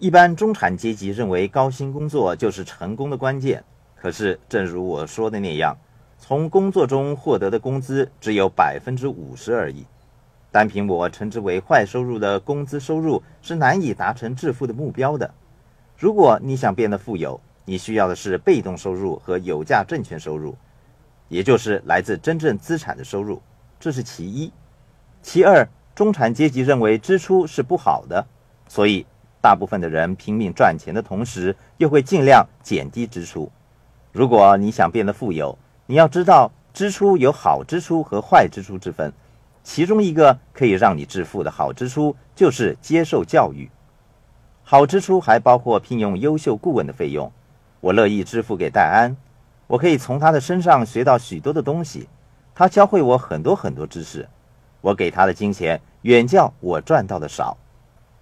一般中产阶级认为高薪工作就是成功的关键，可是正如我说的那样，从工作中获得的工资只有百分之五十而已。单凭我称之为坏收入的工资收入是难以达成致富的目标的。如果你想变得富有，你需要的是被动收入和有价证券收入，也就是来自真正资产的收入，这是其一。其二，中产阶级认为支出是不好的，所以。大部分的人拼命赚钱的同时，又会尽量减低支出。如果你想变得富有，你要知道支出有好支出和坏支出之分。其中一个可以让你致富的好支出就是接受教育。好支出还包括聘用优秀顾问的费用。我乐意支付给戴安，我可以从他的身上学到许多的东西。他教会我很多很多知识。我给他的金钱远较我赚到的少。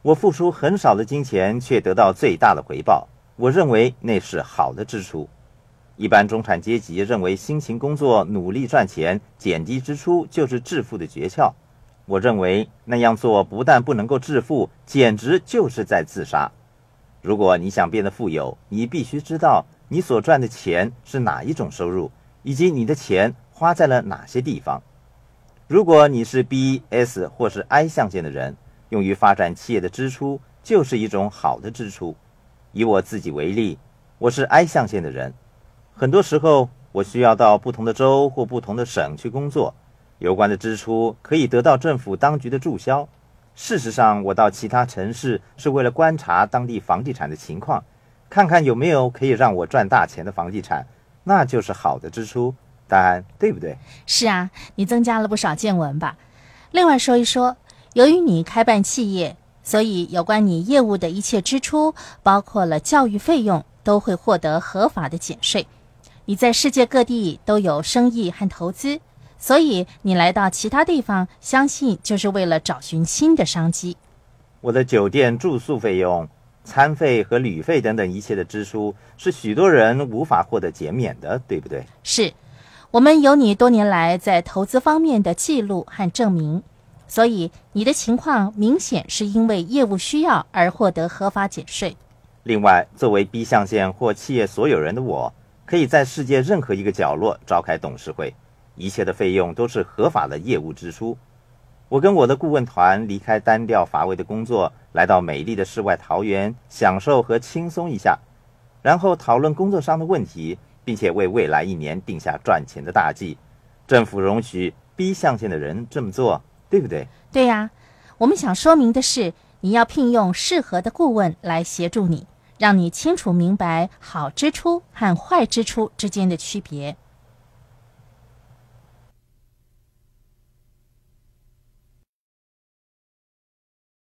我付出很少的金钱，却得到最大的回报。我认为那是好的支出。一般中产阶级认为辛勤工作、努力赚钱、减低支出就是致富的诀窍。我认为那样做不但不能够致富，简直就是在自杀。如果你想变得富有，你必须知道你所赚的钱是哪一种收入，以及你的钱花在了哪些地方。如果你是 B、S 或是 I 象限的人。用于发展企业的支出就是一种好的支出。以我自己为例，我是 I 象限的人，很多时候我需要到不同的州或不同的省去工作，有关的支出可以得到政府当局的注销。事实上，我到其他城市是为了观察当地房地产的情况，看看有没有可以让我赚大钱的房地产，那就是好的支出。答案对不对？是啊，你增加了不少见闻吧。另外说一说。由于你开办企业，所以有关你业务的一切支出，包括了教育费用，都会获得合法的减税。你在世界各地都有生意和投资，所以你来到其他地方，相信就是为了找寻新的商机。我的酒店住宿费用、餐费和旅费等等一切的支出，是许多人无法获得减免的，对不对？是，我们有你多年来在投资方面的记录和证明。所以你的情况明显是因为业务需要而获得合法减税。另外，作为 B 象限或企业所有人的我，可以在世界任何一个角落召开董事会，一切的费用都是合法的业务支出。我跟我的顾问团离开单调乏味的工作，来到美丽的世外桃源，享受和轻松一下，然后讨论工作上的问题，并且为未来一年定下赚钱的大计。政府容许 B 象限的人这么做。对不对？对呀，我们想说明的是，你要聘用适合的顾问来协助你，让你清楚明白好支出和坏支出之间的区别。